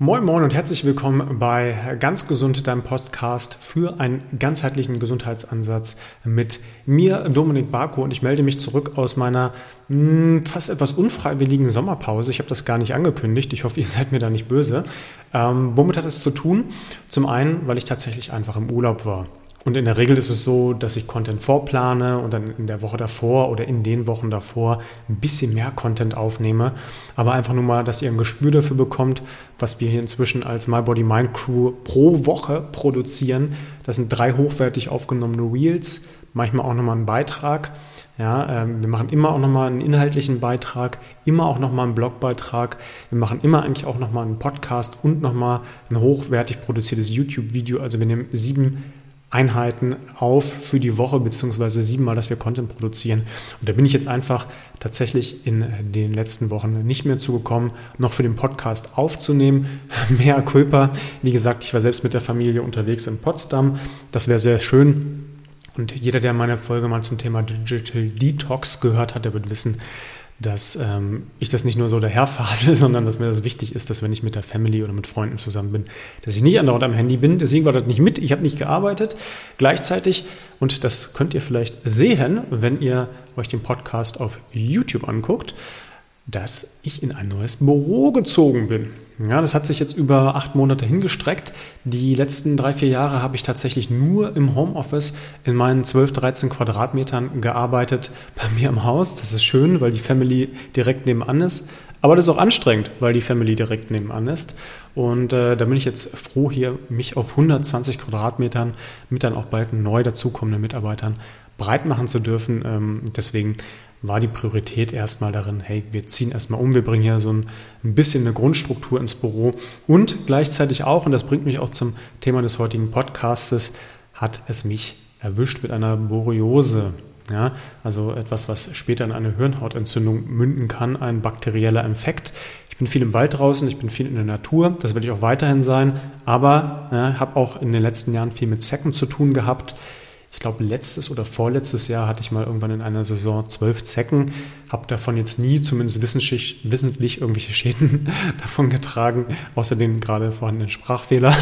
Moin Moin und herzlich willkommen bei Ganz Gesund, deinem Podcast für einen ganzheitlichen Gesundheitsansatz mit mir, Dominik Barko. Und ich melde mich zurück aus meiner mh, hm, fast etwas unfreiwilligen Sommerpause. Ich habe das gar nicht angekündigt. Ich hoffe, ihr seid mir da nicht böse. Ähm, womit hat es zu tun? Zum einen, weil ich tatsächlich einfach im Urlaub war. Und in der Regel ist es so, dass ich Content vorplane und dann in der Woche davor oder in den Wochen davor ein bisschen mehr Content aufnehme. Aber einfach nur mal, dass ihr ein Gespür dafür bekommt, was wir hier inzwischen als My Body Mind Crew pro Woche produzieren. Das sind drei hochwertig aufgenommene Reels, manchmal auch nochmal ein Beitrag. Ja, ähm, wir machen immer auch nochmal einen inhaltlichen Beitrag, immer auch nochmal einen Blogbeitrag. Wir machen immer eigentlich auch nochmal einen Podcast und nochmal ein hochwertig produziertes YouTube-Video. Also wir nehmen sieben Einheiten auf für die Woche, beziehungsweise siebenmal, dass wir Content produzieren. Und da bin ich jetzt einfach tatsächlich in den letzten Wochen nicht mehr zugekommen, noch für den Podcast aufzunehmen. Mehr Culpa. Wie gesagt, ich war selbst mit der Familie unterwegs in Potsdam. Das wäre sehr schön. Und jeder, der meine Folge mal zum Thema Digital Detox gehört hat, der wird wissen, dass ähm, ich das nicht nur so daherfasel, sondern dass mir das wichtig ist, dass wenn ich mit der Family oder mit Freunden zusammen bin, dass ich nicht andauernd am Handy bin. Deswegen war das nicht mit. Ich habe nicht gearbeitet gleichzeitig. Und das könnt ihr vielleicht sehen, wenn ihr euch den Podcast auf YouTube anguckt, dass ich in ein neues Büro gezogen bin. Ja, das hat sich jetzt über acht Monate hingestreckt. Die letzten drei, vier Jahre habe ich tatsächlich nur im Homeoffice in meinen 12, 13 Quadratmetern gearbeitet bei mir im Haus. Das ist schön, weil die Family direkt nebenan ist. Aber das ist auch anstrengend, weil die Family direkt nebenan ist. Und äh, da bin ich jetzt froh, hier mich auf 120 Quadratmetern mit dann auch bald neu dazukommenden Mitarbeitern breit machen zu dürfen. Ähm, deswegen war die Priorität erstmal darin, hey, wir ziehen erstmal um, wir bringen hier so ein, ein, bisschen eine Grundstruktur ins Büro und gleichzeitig auch, und das bringt mich auch zum Thema des heutigen Podcastes, hat es mich erwischt mit einer Borreliose. Ja, also etwas, was später in eine Hirnhautentzündung münden kann, ein bakterieller Infekt. Ich bin viel im Wald draußen, ich bin viel in der Natur, das werde ich auch weiterhin sein, aber ja, habe auch in den letzten Jahren viel mit Zecken zu tun gehabt ich glaube, letztes oder vorletztes Jahr hatte ich mal irgendwann in einer Saison zwölf Zecken, habe davon jetzt nie zumindest wissentlich, irgendwelche Schäden davon getragen, außer den gerade vorhandenen Sprachfehler.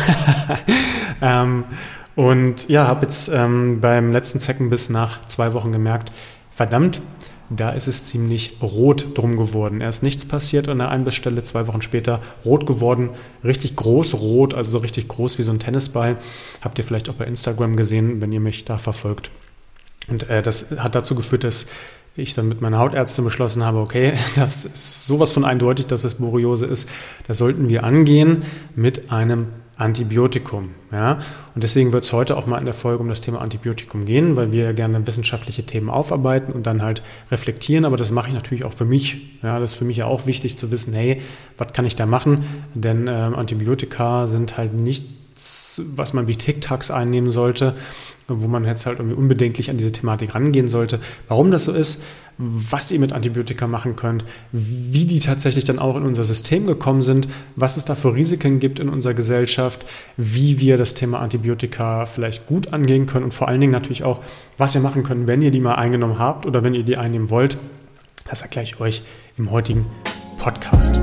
ähm, und ja, habe jetzt ähm, beim letzten Zeckenbiss nach zwei Wochen gemerkt, verdammt, da ist es ziemlich rot drum geworden. Erst nichts passiert an der Einbissstelle, zwei Wochen später rot geworden, richtig groß rot, also so richtig groß wie so ein Tennisball. Habt ihr vielleicht auch bei Instagram gesehen, wenn ihr mich da verfolgt. Und äh, das hat dazu geführt, dass ich dann mit meiner Hautärztin beschlossen habe, okay, das ist sowas von eindeutig, dass es Borreliose ist. Das sollten wir angehen mit einem Antibiotikum. Ja? Und deswegen wird es heute auch mal in der Folge um das Thema Antibiotikum gehen, weil wir gerne wissenschaftliche Themen aufarbeiten und dann halt reflektieren. Aber das mache ich natürlich auch für mich. Ja, das ist für mich ja auch wichtig zu wissen, hey, was kann ich da machen? Denn ähm, Antibiotika sind halt was man wie Tic-Tacs einnehmen sollte, wo man jetzt halt irgendwie unbedenklich an diese Thematik rangehen sollte. Warum das so ist, was ihr mit Antibiotika machen könnt, wie die tatsächlich dann auch in unser System gekommen sind, was es da für Risiken gibt in unserer Gesellschaft, wie wir das Thema Antibiotika vielleicht gut angehen können und vor allen Dingen natürlich auch, was ihr machen könnt, wenn ihr die mal eingenommen habt oder wenn ihr die einnehmen wollt. Das erkläre ich euch im heutigen Podcast.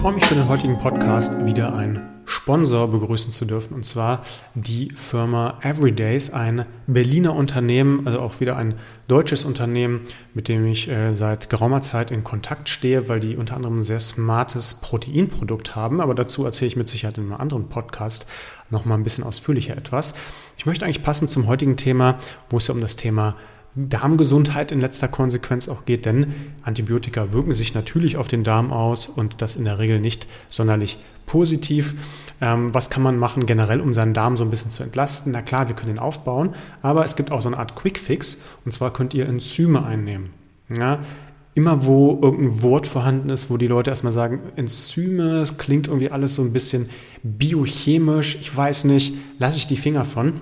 Freue mich für den heutigen Podcast wieder einen Sponsor begrüßen zu dürfen und zwar die Firma Everydays, ein Berliner Unternehmen, also auch wieder ein deutsches Unternehmen, mit dem ich äh, seit geraumer Zeit in Kontakt stehe, weil die unter anderem ein sehr smartes Proteinprodukt haben. Aber dazu erzähle ich mit Sicherheit in einem anderen Podcast nochmal ein bisschen ausführlicher etwas. Ich möchte eigentlich passend zum heutigen Thema, wo es ja um das Thema Darmgesundheit in letzter Konsequenz auch geht, denn Antibiotika wirken sich natürlich auf den Darm aus und das in der Regel nicht sonderlich positiv. Ähm, was kann man machen generell, um seinen Darm so ein bisschen zu entlasten? Na klar, wir können ihn aufbauen, aber es gibt auch so eine Art Quick-Fix und zwar könnt ihr Enzyme einnehmen. Ja, immer wo irgendein Wort vorhanden ist, wo die Leute erstmal sagen, Enzyme, das klingt irgendwie alles so ein bisschen biochemisch, ich weiß nicht, lasse ich die Finger von.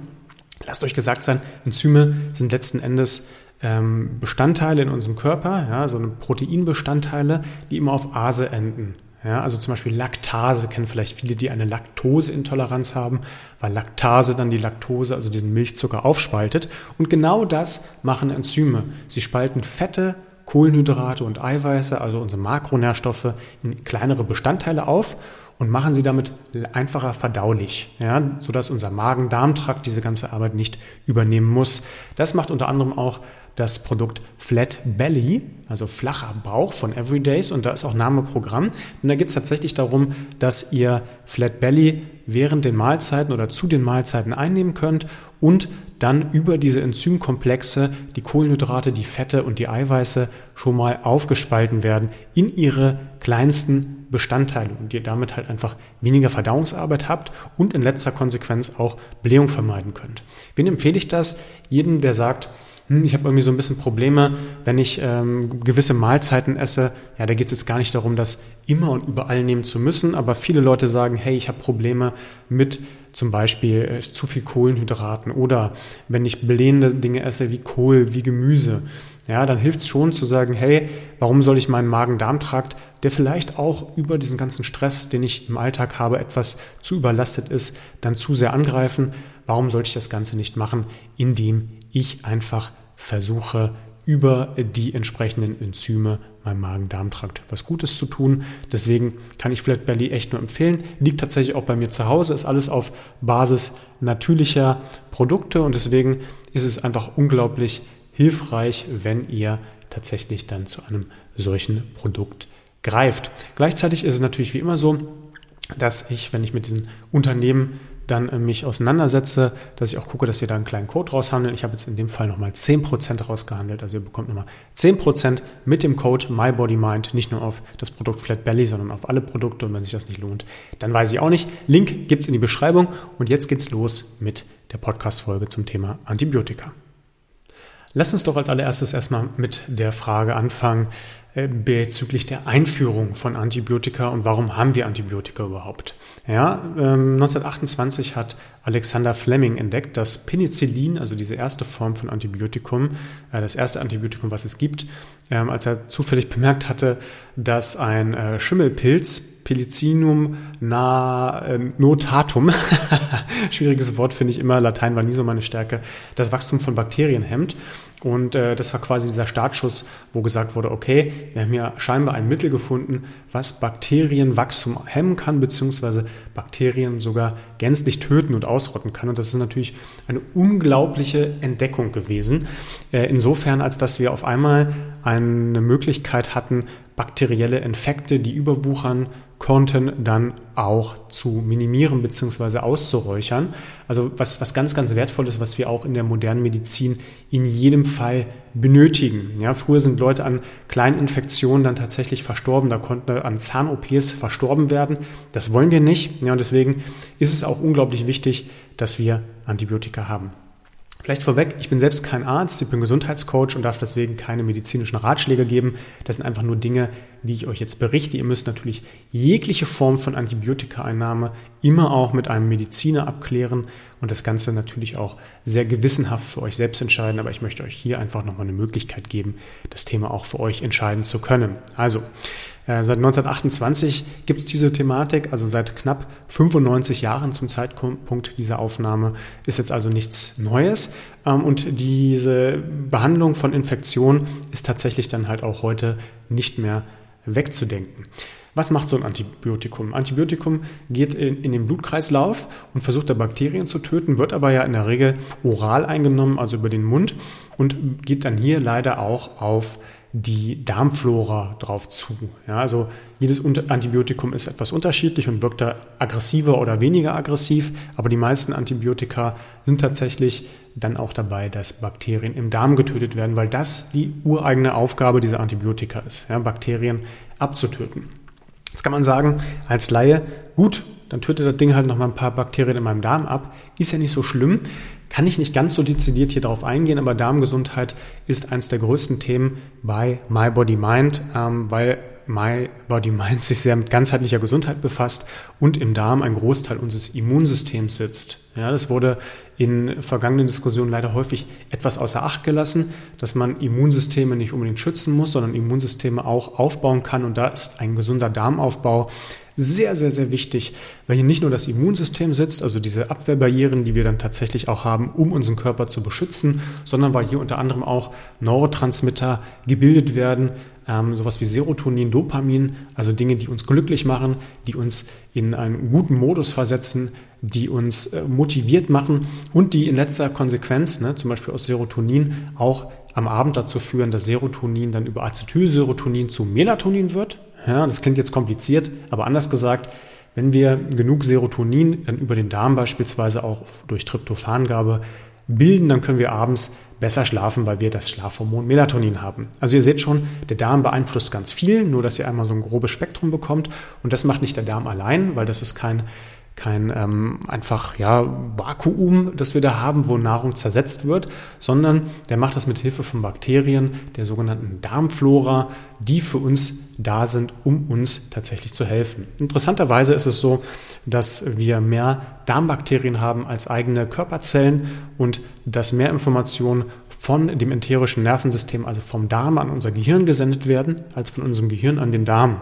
Lasst euch gesagt sein, Enzyme sind letzten Endes ähm, Bestandteile in unserem Körper, ja, so eine Proteinbestandteile, die immer auf Ase enden. Ja, also zum Beispiel Laktase kennen vielleicht viele, die eine Laktoseintoleranz haben, weil Laktase dann die Laktose, also diesen Milchzucker, aufspaltet. Und genau das machen Enzyme. Sie spalten Fette, Kohlenhydrate und Eiweiße, also unsere Makronährstoffe, in kleinere Bestandteile auf und machen sie damit einfacher verdaulich, ja, sodass unser Magen-Darm-Trakt diese ganze Arbeit nicht übernehmen muss. Das macht unter anderem auch das Produkt Flat Belly, also flacher Bauch von Everydays und da ist auch Name Programm. Und da geht es tatsächlich darum, dass ihr Flat Belly während den Mahlzeiten oder zu den Mahlzeiten einnehmen könnt und dann über diese Enzymkomplexe die Kohlenhydrate, die Fette und die Eiweiße schon mal aufgespalten werden in ihre kleinsten Bestandteile und ihr damit halt einfach weniger Verdauungsarbeit habt und in letzter Konsequenz auch Blähung vermeiden könnt. Wen empfehle ich das? Jedem, der sagt, hm, ich habe irgendwie so ein bisschen Probleme, wenn ich ähm, gewisse Mahlzeiten esse. Ja, da geht es jetzt gar nicht darum, das immer und überall nehmen zu müssen, aber viele Leute sagen, hey, ich habe Probleme mit zum Beispiel äh, zu viel Kohlenhydraten oder wenn ich blähende Dinge esse wie Kohl, wie Gemüse. Ja, dann hilft es schon zu sagen, hey, warum soll ich meinen Magen-Darm-Trakt, der vielleicht auch über diesen ganzen Stress, den ich im Alltag habe, etwas zu überlastet ist, dann zu sehr angreifen? Warum sollte ich das Ganze nicht machen, indem ich einfach versuche, über die entsprechenden Enzyme meinem Magen-Darm-Trakt was Gutes zu tun. Deswegen kann ich Flat Belly echt nur empfehlen. Liegt tatsächlich auch bei mir zu Hause, ist alles auf Basis natürlicher Produkte und deswegen ist es einfach unglaublich hilfreich, wenn ihr tatsächlich dann zu einem solchen Produkt greift. Gleichzeitig ist es natürlich wie immer so, dass ich, wenn ich mit diesen Unternehmen dann äh, mich auseinandersetze, dass ich auch gucke, dass wir da einen kleinen Code raushandeln. Ich habe jetzt in dem Fall nochmal 10% rausgehandelt. Also ihr bekommt nochmal 10% mit dem Code MyBodyMind, nicht nur auf das Produkt Flat Belly, sondern auf alle Produkte. Und wenn sich das nicht lohnt, dann weiß ich auch nicht. Link gibt es in die Beschreibung. Und jetzt geht's los mit der Podcast-Folge zum Thema Antibiotika. Lass uns doch als allererstes erstmal mit der Frage anfangen bezüglich der Einführung von Antibiotika und warum haben wir Antibiotika überhaupt? Ja, ähm, 1928 hat Alexander Fleming entdeckt, dass Penicillin, also diese erste Form von Antibiotikum, äh, das erste Antibiotikum, was es gibt, ähm, als er zufällig bemerkt hatte, dass ein äh, Schimmelpilz Pelicinum na, äh, notatum, schwieriges Wort finde ich immer, Latein war nie so meine Stärke, das Wachstum von Bakterien hemmt. Und äh, das war quasi dieser Startschuss, wo gesagt wurde, okay, wir haben ja scheinbar ein Mittel gefunden, was Bakterienwachstum hemmen kann, beziehungsweise Bakterien sogar gänzlich töten und ausrotten kann. Und das ist natürlich eine unglaubliche Entdeckung gewesen. Äh, insofern, als dass wir auf einmal eine Möglichkeit hatten, bakterielle Infekte, die überwuchern, konnten dann auch zu minimieren bzw. auszuräuchern. Also was, was ganz, ganz wertvoll ist, was wir auch in der modernen Medizin in jedem Fall benötigen. Ja, früher sind Leute an kleinen Infektionen dann tatsächlich verstorben, da konnten an Zahn-OPs verstorben werden. Das wollen wir nicht. Ja, und deswegen ist es auch unglaublich wichtig, dass wir Antibiotika haben. Vielleicht vorweg, ich bin selbst kein Arzt, ich bin Gesundheitscoach und darf deswegen keine medizinischen Ratschläge geben. Das sind einfach nur Dinge, die ich euch jetzt berichte. Ihr müsst natürlich jegliche Form von Antibiotikaeinnahme immer auch mit einem Mediziner abklären und das Ganze natürlich auch sehr gewissenhaft für euch selbst entscheiden. Aber ich möchte euch hier einfach nochmal eine Möglichkeit geben, das Thema auch für euch entscheiden zu können. Also, seit 1928 gibt es diese Thematik, also seit knapp 95 Jahren zum Zeitpunkt dieser Aufnahme ist jetzt also nichts Neues. Ähm, und diese Behandlung von Infektionen ist tatsächlich dann halt auch heute nicht mehr wegzudenken. Was macht so ein Antibiotikum? Antibiotikum geht in, in, den Blutkreislauf und versucht da Bakterien zu töten, wird aber ja in der Regel oral eingenommen, also über den Mund und geht dann hier leider auch auf die Darmflora drauf zu. Ja, also jedes Antibiotikum ist etwas unterschiedlich und wirkt da aggressiver oder weniger aggressiv, aber die meisten Antibiotika sind tatsächlich dann auch dabei, dass Bakterien im Darm getötet werden, weil das die ureigene Aufgabe dieser Antibiotika ist, ja, Bakterien abzutöten. Jetzt kann man sagen, als Laie, gut, dann tötet das Ding halt noch mal ein paar Bakterien in meinem Darm ab, ist ja nicht so schlimm kann ich nicht ganz so dezidiert hier darauf eingehen, aber Darmgesundheit ist eines der größten Themen bei My Body Mind, ähm, weil My Body Mind sich sehr mit ganzheitlicher Gesundheit befasst und im Darm ein Großteil unseres Immunsystems sitzt. Ja, das wurde in vergangenen Diskussionen leider häufig etwas außer Acht gelassen, dass man Immunsysteme nicht unbedingt schützen muss, sondern Immunsysteme auch aufbauen kann. Und da ist ein gesunder Darmaufbau sehr, sehr, sehr wichtig, weil hier nicht nur das Immunsystem sitzt, also diese Abwehrbarrieren, die wir dann tatsächlich auch haben, um unseren Körper zu beschützen, sondern weil hier unter anderem auch Neurotransmitter gebildet werden, ähm, sowas wie Serotonin, Dopamin, also Dinge, die uns glücklich machen, die uns in einen guten Modus versetzen, die uns äh, motiviert machen und die in letzter Konsequenz, ne, zum Beispiel aus Serotonin, auch am Abend dazu führen, dass Serotonin dann über Acetylserotonin zu Melatonin wird. Ja, das klingt jetzt kompliziert, aber anders gesagt, wenn wir genug Serotonin dann über den Darm beispielsweise auch durch Tryptophangabe bilden, dann können wir abends besser schlafen, weil wir das Schlafhormon Melatonin haben. Also ihr seht schon, der Darm beeinflusst ganz viel, nur dass ihr einmal so ein grobes Spektrum bekommt. Und das macht nicht der Darm allein, weil das ist kein kein ähm, einfach ja, Vakuum, das wir da haben, wo Nahrung zersetzt wird, sondern der macht das mit Hilfe von Bakterien, der sogenannten Darmflora, die für uns da sind, um uns tatsächlich zu helfen. Interessanterweise ist es so, dass wir mehr Darmbakterien haben als eigene Körperzellen und dass mehr Informationen von dem enterischen Nervensystem, also vom Darm an unser Gehirn gesendet werden, als von unserem Gehirn an den Darm.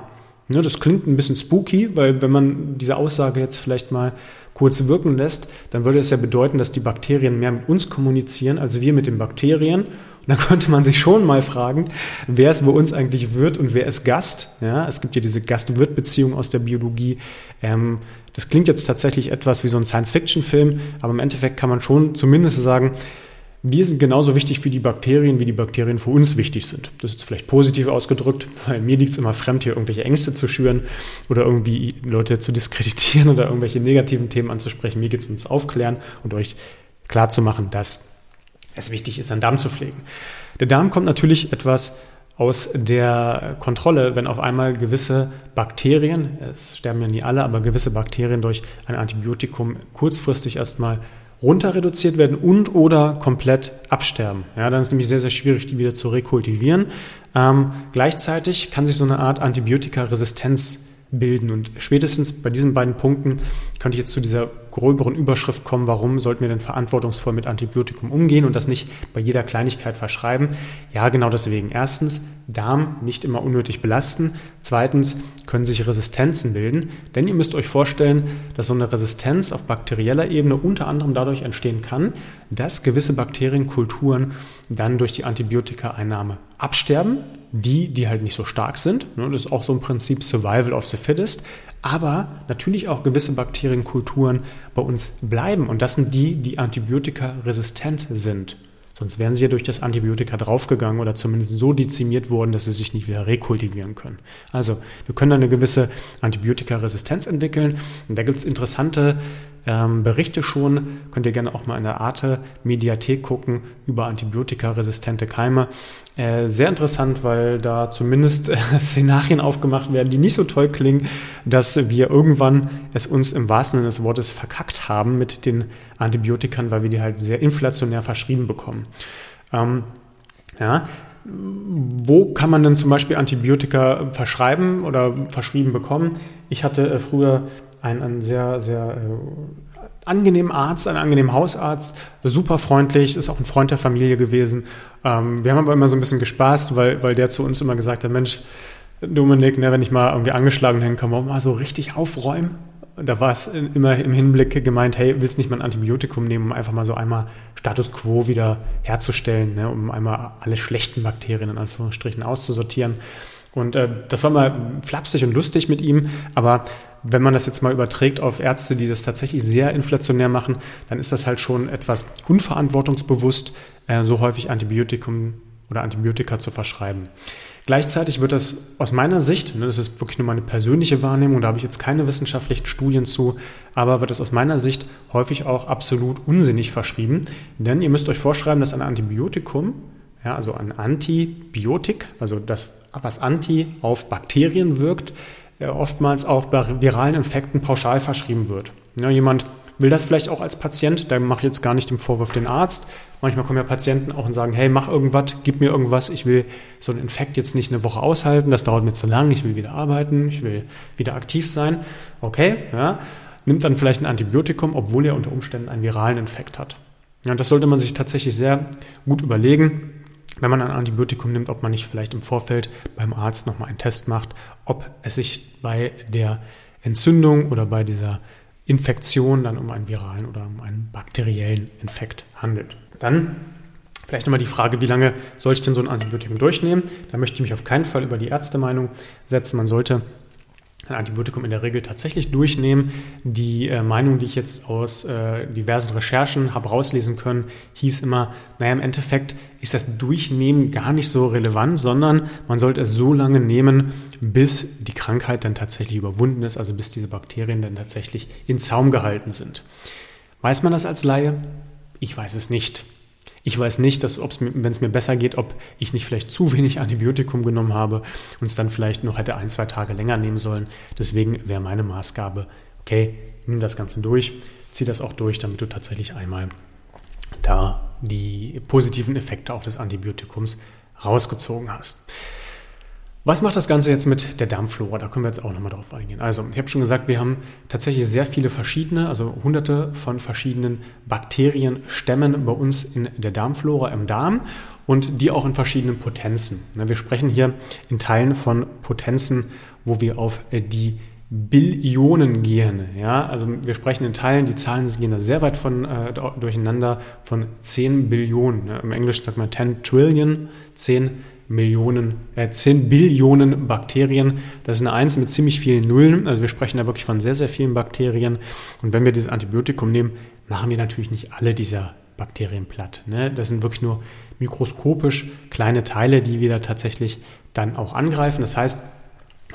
Ja, das klingt ein bisschen spooky, weil wenn man diese Aussage jetzt vielleicht mal kurz wirken lässt, dann würde es ja bedeuten, dass die Bakterien mehr mit uns kommunizieren, als wir mit den Bakterien. Und dann könnte man sich schon mal fragen, wer es bei uns eigentlich wird und wer ist Gast. Ja, es gibt ja diese Gast-Wirt-Beziehung aus der Biologie. Ähm, das klingt jetzt tatsächlich etwas wie so ein Science-Fiction-Film, aber im Endeffekt kann man schon zumindest sagen, wir sind genauso wichtig für die Bakterien, wie die Bakterien für uns wichtig sind. Das ist vielleicht positiv ausgedrückt, weil mir liegt es immer fremd, hier irgendwelche Ängste zu schüren oder irgendwie Leute zu diskreditieren oder irgendwelche negativen Themen anzusprechen. Mir geht es ums Aufklären und euch klarzumachen, dass es wichtig ist, einen Darm zu pflegen. Der Darm kommt natürlich etwas aus der Kontrolle, wenn auf einmal gewisse Bakterien, es sterben ja nie alle, aber gewisse Bakterien durch ein Antibiotikum kurzfristig erstmal runter reduziert werden und oder komplett absterben. Ja, dann ist es nämlich sehr, sehr schwierig, die wieder zu rekultivieren. Ähm, gleichzeitig kann sich so eine Art Antibiotikaresistenz bilden. Und spätestens bei diesen beiden Punkten könnte ich jetzt zu dieser gröberen Überschrift kommen, warum sollten wir denn verantwortungsvoll mit Antibiotikum umgehen und das nicht bei jeder Kleinigkeit verschreiben? Ja, genau deswegen. Erstens, Darm nicht immer unnötig belasten. Zweitens, können sich Resistenzen bilden. Denn ihr müsst euch vorstellen, dass so eine Resistenz auf bakterieller Ebene unter anderem dadurch entstehen kann, dass gewisse Bakterienkulturen dann durch die Antibiotikaeinnahme absterben die, die halt nicht so stark sind. Ne, das ist auch so ein Prinzip Survival of the Fittest. Aber natürlich auch gewisse Bakterienkulturen bei uns bleiben. Und das sind die, die antibiotikaresistent sind. Sonst wären sie ja durch das Antibiotika draufgegangen oder zumindest so dezimiert worden, dass sie sich nicht wieder rekultivieren können. Also wir können eine gewisse Antibiotikaresistenz entwickeln. Und da gibt es interessante ähm, Berichte schon. Könnt ihr gerne auch mal in der Arte Mediathek gucken über antibiotikaresistente Keime. Äh, sehr interessant, weil da zumindest äh, Szenarien aufgemacht werden, die nicht so toll klingen, dass wir irgendwann es uns im wahrsten Sinne des Wortes verkackt haben mit den Antibiotikern, weil wir die halt sehr inflationär verschrieben bekommen. Ähm, ja, wo kann man denn zum Beispiel Antibiotika verschreiben oder verschrieben bekommen? Ich hatte äh, früher einen, einen sehr, sehr äh, angenehmen Arzt, einen angenehmen Hausarzt, super freundlich, ist auch ein Freund der Familie gewesen. Ähm, wir haben aber immer so ein bisschen gespaßt, weil, weil der zu uns immer gesagt hat, Mensch, Dominik, ne, wenn ich mal irgendwie angeschlagen hinkomme, mal so richtig aufräumen. Da war es immer im Hinblick gemeint, hey, willst nicht mal ein Antibiotikum nehmen, um einfach mal so einmal Status Quo wieder herzustellen, ne, um einmal alle schlechten Bakterien in Anführungsstrichen auszusortieren. Und äh, das war mal flapsig und lustig mit ihm, aber wenn man das jetzt mal überträgt auf Ärzte, die das tatsächlich sehr inflationär machen, dann ist das halt schon etwas unverantwortungsbewusst, äh, so häufig Antibiotikum oder Antibiotika zu verschreiben. Gleichzeitig wird das aus meiner Sicht, ne, das ist wirklich nur meine persönliche Wahrnehmung, da habe ich jetzt keine wissenschaftlichen Studien zu, aber wird das aus meiner Sicht häufig auch absolut unsinnig verschrieben. Denn ihr müsst euch vorschreiben, dass ein Antibiotikum, ja, also ein Antibiotik, also das was anti auf Bakterien wirkt, oftmals auch bei viralen Infekten pauschal verschrieben wird. Ja, jemand will das vielleicht auch als Patient, da mache ich jetzt gar nicht den Vorwurf den Arzt. Manchmal kommen ja Patienten auch und sagen, hey, mach irgendwas, gib mir irgendwas, ich will so einen Infekt jetzt nicht eine Woche aushalten, das dauert mir zu lang, ich will wieder arbeiten, ich will wieder aktiv sein. Okay, ja, nimmt dann vielleicht ein Antibiotikum, obwohl er unter Umständen einen viralen Infekt hat. Ja, das sollte man sich tatsächlich sehr gut überlegen, wenn man ein Antibiotikum nimmt, ob man nicht vielleicht im Vorfeld beim Arzt nochmal einen Test macht, ob es sich bei der Entzündung oder bei dieser Infektion dann um einen viralen oder um einen bakteriellen Infekt handelt. Dann vielleicht nochmal die Frage, wie lange soll ich denn so ein Antibiotikum durchnehmen? Da möchte ich mich auf keinen Fall über die Ärztemeinung setzen. Man sollte ein Antibiotikum in der Regel tatsächlich durchnehmen. Die äh, Meinung, die ich jetzt aus äh, diversen Recherchen habe rauslesen können, hieß immer, naja, im Endeffekt ist das Durchnehmen gar nicht so relevant, sondern man sollte es so lange nehmen, bis die Krankheit dann tatsächlich überwunden ist, also bis diese Bakterien dann tatsächlich in Zaum gehalten sind. Weiß man das als Laie? Ich weiß es nicht. Ich weiß nicht, wenn es mir besser geht, ob ich nicht vielleicht zu wenig Antibiotikum genommen habe und es dann vielleicht noch hätte ein, zwei Tage länger nehmen sollen. Deswegen wäre meine Maßgabe, okay, nimm das Ganze durch, zieh das auch durch, damit du tatsächlich einmal da die positiven Effekte auch des Antibiotikums rausgezogen hast. Was macht das Ganze jetzt mit der Darmflora? Da können wir jetzt auch nochmal drauf eingehen. Also, ich habe schon gesagt, wir haben tatsächlich sehr viele verschiedene, also hunderte von verschiedenen Bakterienstämmen bei uns in der Darmflora im Darm und die auch in verschiedenen Potenzen. Wir sprechen hier in Teilen von Potenzen, wo wir auf die Billionen gehen. Ja? Also wir sprechen in Teilen, die Zahlen gehen da sehr weit von, äh, durcheinander, von 10 Billionen. Im Englischen sagt man 10 Trillion, 10 Billionen. Millionen, äh, 10 Billionen Bakterien. Das ist eine Eins mit ziemlich vielen Nullen. Also wir sprechen da wirklich von sehr, sehr vielen Bakterien. Und wenn wir dieses Antibiotikum nehmen, machen wir natürlich nicht alle dieser Bakterien platt. Ne? Das sind wirklich nur mikroskopisch kleine Teile, die wir da tatsächlich dann auch angreifen. Das heißt,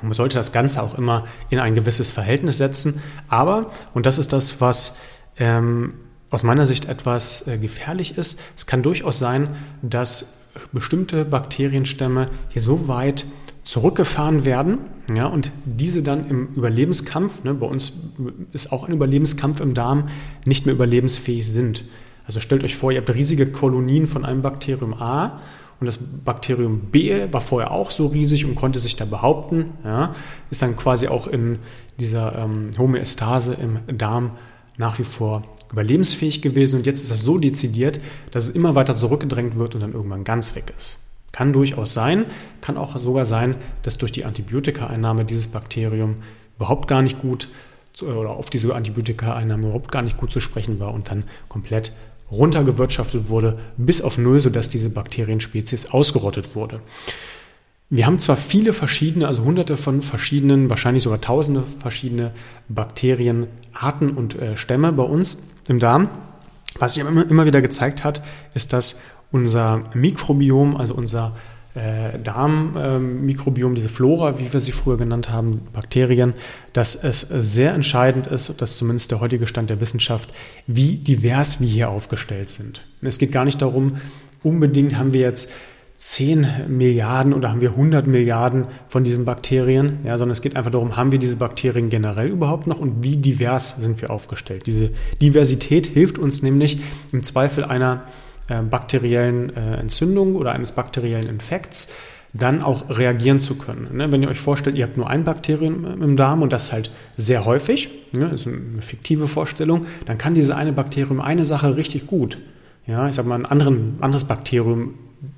man sollte das Ganze auch immer in ein gewisses Verhältnis setzen. Aber, und das ist das, was ähm, aus meiner Sicht etwas äh, gefährlich ist, es kann durchaus sein, dass bestimmte Bakterienstämme hier so weit zurückgefahren werden ja, und diese dann im Überlebenskampf, ne, bei uns ist auch ein Überlebenskampf im Darm, nicht mehr überlebensfähig sind. Also stellt euch vor, ihr habt riesige Kolonien von einem Bakterium A und das Bakterium B war vorher auch so riesig und konnte sich da behaupten, ja, ist dann quasi auch in dieser ähm, Homöostase im Darm nach wie vor überlebensfähig gewesen und jetzt ist das so dezidiert, dass es immer weiter zurückgedrängt wird und dann irgendwann ganz weg ist. Kann durchaus sein, kann auch sogar sein, dass durch die Antibiotikaeinnahme dieses Bakterium überhaupt gar nicht gut oder auf diese Antibiotikaeinnahme überhaupt gar nicht gut zu sprechen war und dann komplett runtergewirtschaftet wurde bis auf Null, sodass diese Bakterienspezies ausgerottet wurde. Wir haben zwar viele verschiedene, also hunderte von verschiedenen, wahrscheinlich sogar tausende verschiedene Bakterienarten und äh, Stämme bei uns im Darm. Was sich immer, immer wieder gezeigt hat, ist, dass unser Mikrobiom, also unser äh, Darmmikrobiom, äh, diese Flora, wie wir sie früher genannt haben, Bakterien, dass es sehr entscheidend ist, dass zumindest der heutige Stand der Wissenschaft, wie divers wir hier aufgestellt sind. Es geht gar nicht darum, unbedingt haben wir jetzt 10 Milliarden oder haben wir 100 Milliarden von diesen Bakterien, ja, sondern es geht einfach darum, haben wir diese Bakterien generell überhaupt noch und wie divers sind wir aufgestellt. Diese Diversität hilft uns nämlich im Zweifel einer äh, bakteriellen äh, Entzündung oder eines bakteriellen Infekts dann auch reagieren zu können. Ne? Wenn ihr euch vorstellt, ihr habt nur ein Bakterium im Darm und das halt sehr häufig, ne? das ist eine fiktive Vorstellung, dann kann diese eine Bakterium eine Sache richtig gut. Ja, ich sag mal, ein anderen, anderes Bakterium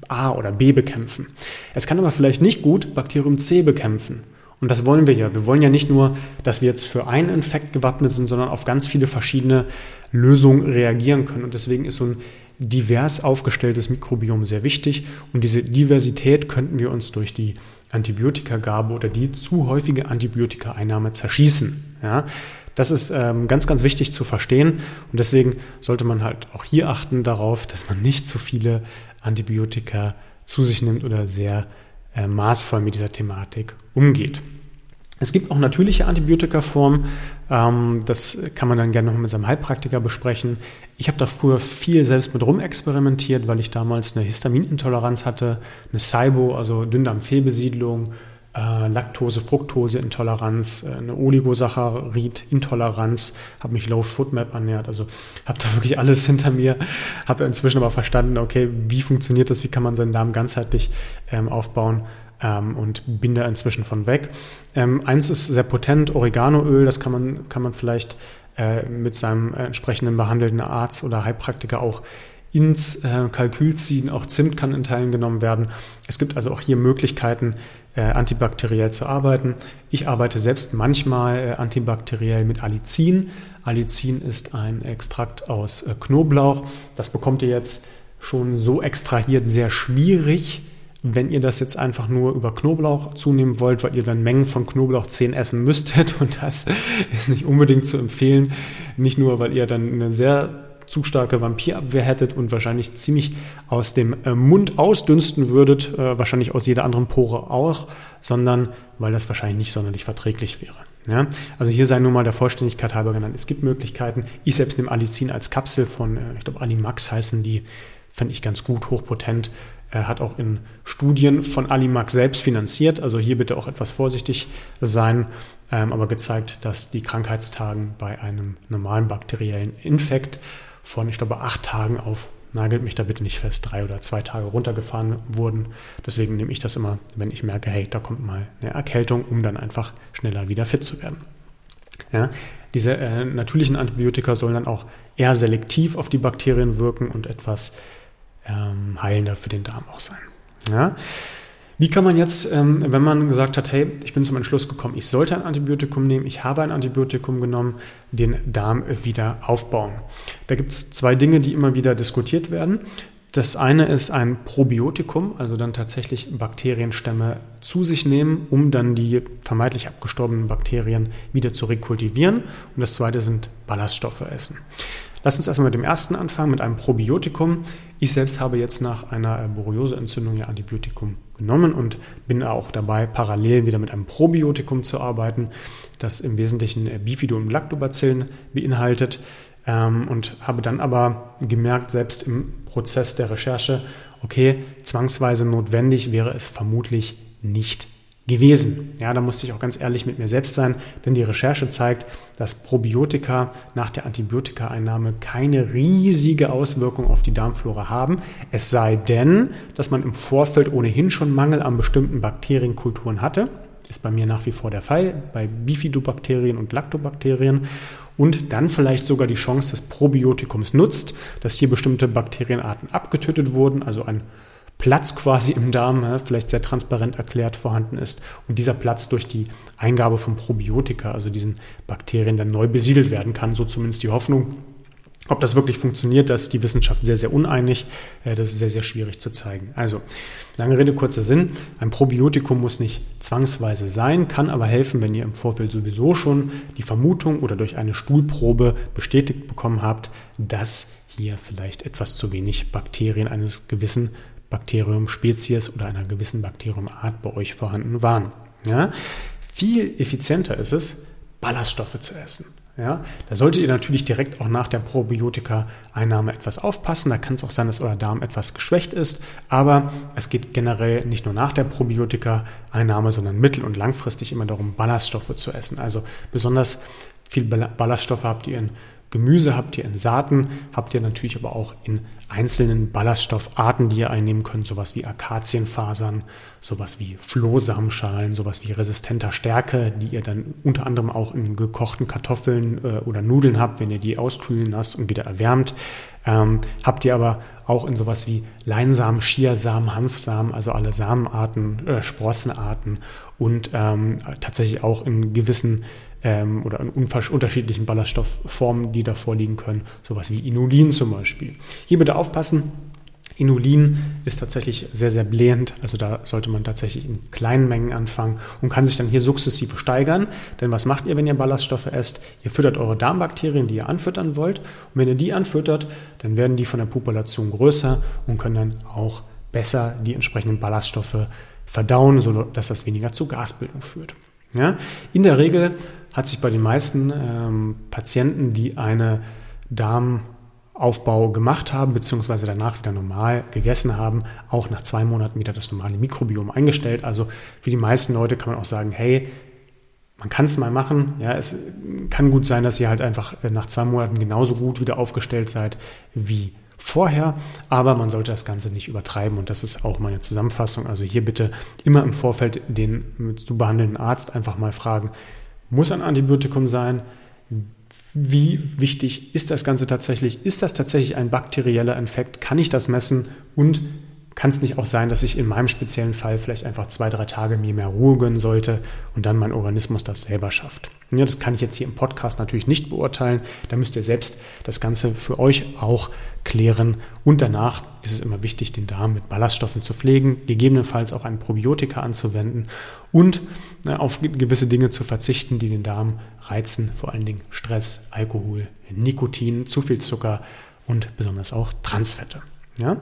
A oder B bekämpfen. Es kann aber vielleicht nicht gut Bakterium C bekämpfen. Und das wollen wir ja. Wir wollen ja nicht nur, dass wir jetzt für einen Infekt gewappnet sind, sondern auf ganz viele verschiedene Lösungen reagieren können. Und deswegen ist so ein divers aufgestelltes Mikrobiom sehr wichtig. Und diese Diversität könnten wir uns durch die Antibiotikagabe oder die zu häufige Antibiotikaeinnahme zerschießen. Ja? Das ist ähm, ganz, ganz wichtig zu verstehen. Und deswegen sollte man halt auch hier achten darauf, dass man nicht zu viele Antibiotika zu sich nimmt oder sehr äh, maßvoll mit dieser Thematik umgeht. Es gibt auch natürliche Antibiotikaformen. Ähm, das kann man dann gerne noch mit seinem Heilpraktiker besprechen. Ich habe da früher viel selbst mit rumexperimentiert, weil ich damals eine Histaminintoleranz hatte, eine SIBO, also Dünndarmfehlbesiedlung, äh, Laktose, Fructose-Intoleranz, äh, eine Oligosaccharid-Intoleranz, habe mich Low Food Map ernährt, also habe da wirklich alles hinter mir, habe inzwischen aber verstanden, okay, wie funktioniert das, wie kann man seinen Darm ganzheitlich ähm, aufbauen ähm, und bin da inzwischen von weg. Ähm, eins ist sehr potent, Oreganoöl, das kann man, kann man vielleicht äh, mit seinem entsprechenden behandelnden Arzt oder Heilpraktiker auch ins äh, Kalkül ziehen. Auch Zimt kann in Teilen genommen werden. Es gibt also auch hier Möglichkeiten, äh, antibakteriell zu arbeiten. Ich arbeite selbst manchmal äh, antibakteriell mit Allicin. Allicin ist ein Extrakt aus Knoblauch. Das bekommt ihr jetzt schon so extrahiert sehr schwierig wenn ihr das jetzt einfach nur über Knoblauch zunehmen wollt, weil ihr dann Mengen von Knoblauch 10 essen müsstet und das ist nicht unbedingt zu empfehlen, nicht nur, weil ihr dann eine sehr zu starke Vampirabwehr hättet und wahrscheinlich ziemlich aus dem äh, Mund ausdünsten würdet, äh, wahrscheinlich aus jeder anderen Pore auch, sondern weil das wahrscheinlich nicht sonderlich verträglich wäre. Ja, also hier sei nur mal der Vollständigkeit halber genannt. Es gibt Möglichkeiten. Ich selbst nehme Allicin als Kapsel von, äh, ich glaube, Alimax heißen die, fände ich ganz gut, hochpotent. Er hat auch in Studien von Alimax selbst finanziert. Also hier bitte auch etwas vorsichtig sein, ähm, aber gezeigt, dass die Krankheitstagen bei einem normalen bakteriellen Infekt von, ich glaube, acht Tagen auf, nagelt mich da bitte nicht fest, drei oder zwei Tage runtergefahren wurden. Deswegen nehme ich das immer, wenn ich merke, hey, da kommt mal eine Erkältung, um dann einfach schneller wieder fit zu werden. Ja, diese äh, natürlichen Antibiotika sollen dann auch eher selektiv auf die Bakterien wirken und etwas ähm, heilender für den Darm auch sein. Ja? Wie kann man jetzt, ähm, wenn man gesagt hat, hey, ich bin zum Entschluss gekommen, ich sollte ein Antibiotikum nehmen, ich habe ein Antibiotikum genommen, den Darm wieder aufbauen? Da gibt es zwei Dinge, die immer wieder diskutiert werden. Das eine ist ein Probiotikum, also dann tatsächlich Bakterienstämme zu sich nehmen, um dann die vermeintlich abgestorbenen Bakterien wieder zu rekultivieren. Und das zweite sind Ballaststoffe essen. Lass uns erstmal mit dem ersten anfangen, mit einem Probiotikum. Ich selbst habe jetzt nach einer Borrelioseentzündung ja Antibiotikum genommen und bin auch dabei, parallel wieder mit einem Probiotikum zu arbeiten, das im Wesentlichen Bifido- und Lactobacillen beinhaltet. Ähm, und habe dann aber gemerkt, selbst im Prozess der Recherche, okay, zwangsweise notwendig wäre es vermutlich nicht gewesen. Ja, da musste ich auch ganz ehrlich mit mir selbst sein, denn die Recherche zeigt, dass Probiotika nach der Antibiotikaeinnahme keine riesige Auswirkung auf die Darmflora haben, es sei denn, dass man im Vorfeld ohnehin schon Mangel an bestimmten Bakterienkulturen hatte. Ist bei mir nach wie vor der Fall, bei Bifidobakterien und Lactobakterien. Und dann vielleicht sogar die Chance des Probiotikums nutzt, dass hier bestimmte Bakterienarten abgetötet wurden, also ein Platz quasi im Darm, vielleicht sehr transparent erklärt, vorhanden ist und dieser Platz durch die Eingabe von Probiotika, also diesen Bakterien, dann neu besiedelt werden kann. So zumindest die Hoffnung. Ob das wirklich funktioniert, da ist die Wissenschaft sehr, sehr uneinig. Äh, das ist sehr, sehr schwierig zu zeigen. Also, lange Rede, kurzer Sinn. Ein Probiotikum muss nicht zwangsweise sein, kann aber helfen, wenn ihr im Vorfeld sowieso schon die Vermutung oder durch eine Stuhlprobe bestätigt bekommen habt, dass hier vielleicht etwas zu wenig Bakterien eines gewissen Bakterium-Spezies oder einer gewissen Bakteriumart bei euch vorhanden waren. Ja? Viel effizienter ist es, Ballaststoffe zu essen. Ja, da solltet ihr natürlich direkt auch nach der Probiotika-Einnahme etwas aufpassen. Da kann es auch sein, dass euer Darm etwas geschwächt ist. Aber es geht generell nicht nur nach der Probiotika-Einnahme, sondern mittel- und langfristig immer darum, Ballaststoffe zu essen. Also besonders viel Ballaststoffe habt ihr in Gemüse habt ihr in Saaten, habt ihr natürlich aber auch in einzelnen Ballaststoffarten, die ihr einnehmen könnt, sowas wie Akazienfasern, sowas wie Flohsamenschalen, sowas wie resistenter Stärke, die ihr dann unter anderem auch in gekochten Kartoffeln äh, oder Nudeln habt, wenn ihr die auskühlen lasst und wieder erwärmt. Ähm, habt ihr aber auch in sowas wie Leinsamen, Chiasamen, Hanfsamen, also alle Samenarten, äh, Sprossenarten und ähm, tatsächlich auch in gewissen ähm, oder in unterschiedlichen Ballaststoffformen, die da vorliegen können, sowas wie Inulin zum Beispiel. Hier bitte aufpassen. Inulin ist tatsächlich sehr, sehr blähend, also da sollte man tatsächlich in kleinen Mengen anfangen und kann sich dann hier sukzessive steigern. Denn was macht ihr, wenn ihr Ballaststoffe esst? Ihr füttert eure Darmbakterien, die ihr anfüttern wollt. Und wenn ihr die anfüttert, dann werden die von der Population größer und können dann auch besser die entsprechenden Ballaststoffe verdauen, sodass das weniger zu Gasbildung führt. Ja? In der Regel hat sich bei den meisten ähm, Patienten, die eine Darm Aufbau gemacht haben, beziehungsweise danach wieder normal gegessen haben, auch nach zwei Monaten wieder das normale Mikrobiom eingestellt. Also für die meisten Leute kann man auch sagen, hey, man kann es mal machen. Ja, es kann gut sein, dass ihr halt einfach äh, nach zwei Monaten genauso gut wieder aufgestellt seid wie vorher, aber man sollte das Ganze nicht übertreiben und das ist auch meine Zusammenfassung. Also hier bitte immer im Vorfeld den zu behandelnden Arzt einfach mal fragen, muss ein Antibiotikum sein? Wie wichtig ist das Ganze tatsächlich? Ist das tatsächlich ein bakterieller Infekt? Kann ich das messen? Und kann es nicht auch sein, dass ich in meinem speziellen Fall vielleicht einfach zwei, drei Tage mir mehr Ruhe gönnen sollte und dann mein Organismus das selber schafft? Ja, das kann ich jetzt hier im Podcast natürlich nicht beurteilen. Da müsst ihr selbst das Ganze für euch auch klären. Und danach ist es immer wichtig, den Darm mit Ballaststoffen zu pflegen, gegebenenfalls auch ein Probiotika anzuwenden und na, auf gewisse Dinge zu verzichten, die den Darm reizen, vor allen Dingen Stress, Alkohol, Nikotin, zu viel Zucker und besonders auch Transfette. Ja?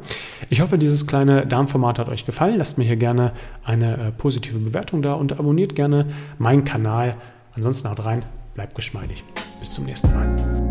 Ich hoffe, dieses kleine Darmformat hat euch gefallen. Lasst mir hier gerne eine äh, positive Bewertung da und abonniert gerne meinen Kanal. Ansonsten haut rein, bleibt geschmeidig. Bis zum nächsten Mal.